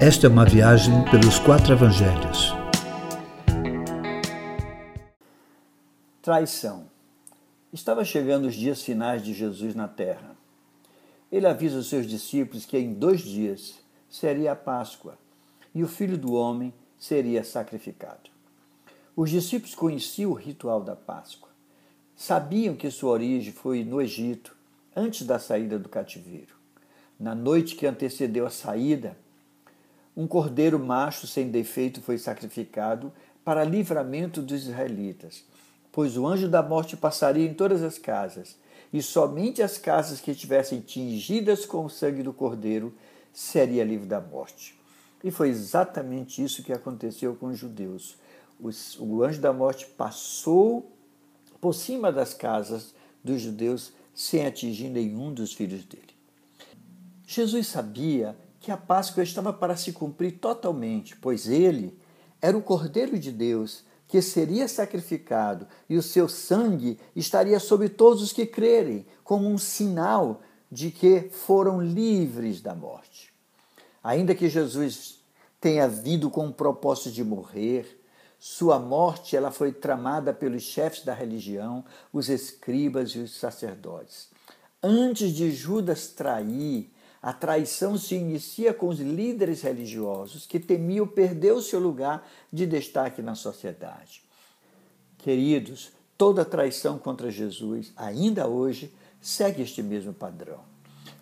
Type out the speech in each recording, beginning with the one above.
Esta é uma viagem pelos quatro evangelhos. Traição. Estava chegando os dias finais de Jesus na terra. Ele avisa os seus discípulos que em dois dias seria a Páscoa e o filho do homem seria sacrificado. Os discípulos conheciam o ritual da Páscoa. Sabiam que sua origem foi no Egito, antes da saída do cativeiro. Na noite que antecedeu a saída, um cordeiro macho sem defeito foi sacrificado para livramento dos israelitas, pois o anjo da morte passaria em todas as casas, e somente as casas que estivessem tingidas com o sangue do cordeiro seria livre da morte. E foi exatamente isso que aconteceu com os judeus. o anjo da morte passou por cima das casas dos judeus sem atingir nenhum dos filhos dele. Jesus sabia que a Páscoa estava para se cumprir totalmente, pois ele era o Cordeiro de Deus que seria sacrificado e o seu sangue estaria sobre todos os que crerem, como um sinal de que foram livres da morte. Ainda que Jesus tenha vindo com o propósito de morrer, sua morte ela foi tramada pelos chefes da religião, os escribas e os sacerdotes. Antes de Judas trair, a traição se inicia com os líderes religiosos que temiam perder o seu lugar de destaque na sociedade. Queridos, toda traição contra Jesus, ainda hoje, segue este mesmo padrão.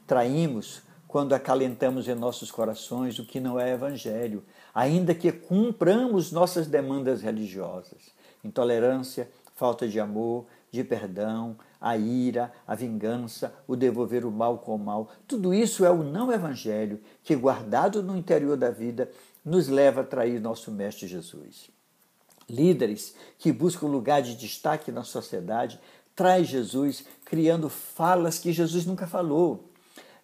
Traímos quando acalentamos em nossos corações o que não é evangelho, ainda que cumpramos nossas demandas religiosas. Intolerância, falta de amor, de perdão, a ira, a vingança, o devolver o mal com o mal. Tudo isso é o não evangelho que, guardado no interior da vida, nos leva a trair nosso Mestre Jesus. Líderes que buscam lugar de destaque na sociedade traz Jesus criando falas que Jesus nunca falou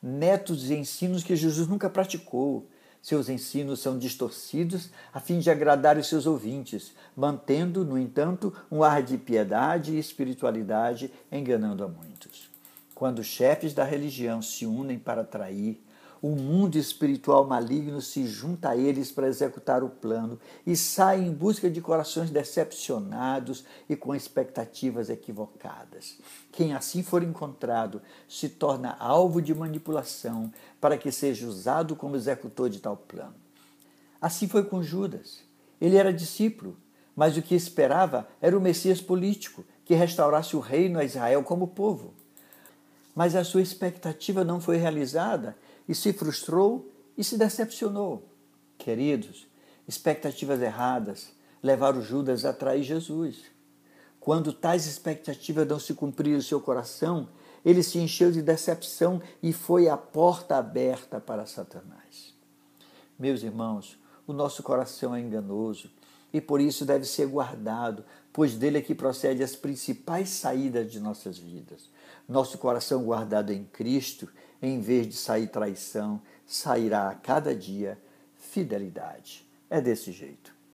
métodos e ensinos que Jesus nunca praticou. Seus ensinos são distorcidos a fim de agradar os seus ouvintes, mantendo, no entanto, um ar de piedade e espiritualidade, enganando a muitos. Quando chefes da religião se unem para trair, o mundo espiritual maligno se junta a eles para executar o plano e sai em busca de corações decepcionados e com expectativas equivocadas. Quem assim for encontrado se torna alvo de manipulação para que seja usado como executor de tal plano. Assim foi com Judas. Ele era discípulo, mas o que esperava era o Messias político que restaurasse o reino a Israel como povo. Mas a sua expectativa não foi realizada e se frustrou e se decepcionou. Queridos, expectativas erradas levaram Judas a trair Jesus. Quando tais expectativas não se cumpriram em seu coração, ele se encheu de decepção e foi a porta aberta para Satanás. Meus irmãos, o nosso coração é enganoso e por isso deve ser guardado, pois dele é que procede as principais saídas de nossas vidas. Nosso coração guardado em Cristo, em vez de sair traição, sairá a cada dia fidelidade. É desse jeito.